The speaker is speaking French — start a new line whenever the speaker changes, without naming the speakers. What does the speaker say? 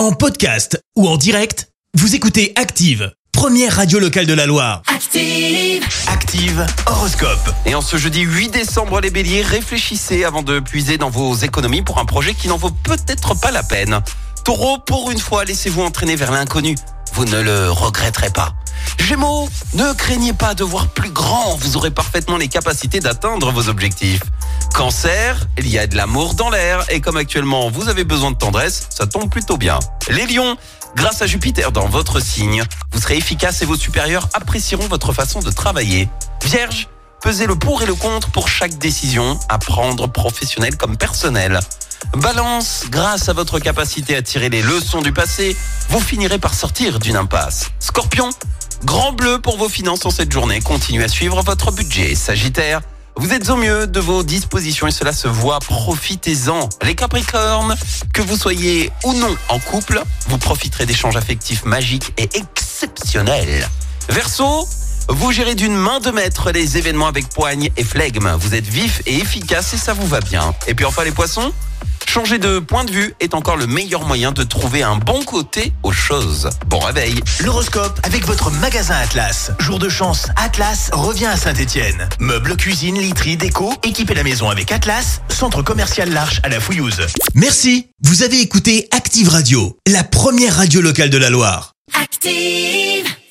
En podcast ou en direct, vous écoutez Active, première radio locale de la Loire.
Active.
Active Horoscope.
Et en ce jeudi 8 décembre, les béliers, réfléchissez avant de puiser dans vos économies pour un projet qui n'en vaut peut-être pas la peine. Taureau, pour une fois, laissez-vous entraîner vers l'inconnu. Vous ne le regretterez pas. Gémeaux, ne craignez pas de voir plus grand, vous aurez parfaitement les capacités d'atteindre vos objectifs. Cancer, il y a de l'amour dans l'air et comme actuellement vous avez besoin de tendresse, ça tombe plutôt bien. Les lions, grâce à Jupiter dans votre signe, vous serez efficace et vos supérieurs apprécieront votre façon de travailler. Vierge, pesez le pour et le contre pour chaque décision à prendre professionnelle comme personnelle. Balance, grâce à votre capacité à tirer les leçons du passé, vous finirez par sortir d'une impasse. Scorpion, grand bleu pour vos finances en cette journée, continuez à suivre votre budget. Sagittaire, vous êtes au mieux de vos dispositions et cela se voit, profitez-en. Les Capricornes, que vous soyez ou non en couple, vous profiterez d'échanges affectifs magiques et exceptionnels. Verseau, vous gérez d'une main de maître les événements avec poigne et flegme. Vous êtes vif et efficace et ça vous va bien. Et puis enfin les poissons, changer de point de vue est encore le meilleur moyen de trouver un bon côté aux choses. Bon réveil.
L'horoscope avec votre magasin Atlas. Jour de chance, Atlas revient à Saint-Étienne. Meubles, cuisine, literie, déco, équipez la maison avec Atlas, centre commercial L'Arche à la Fouillouse. Merci. Vous avez écouté Active Radio, la première radio locale de la Loire.
Active.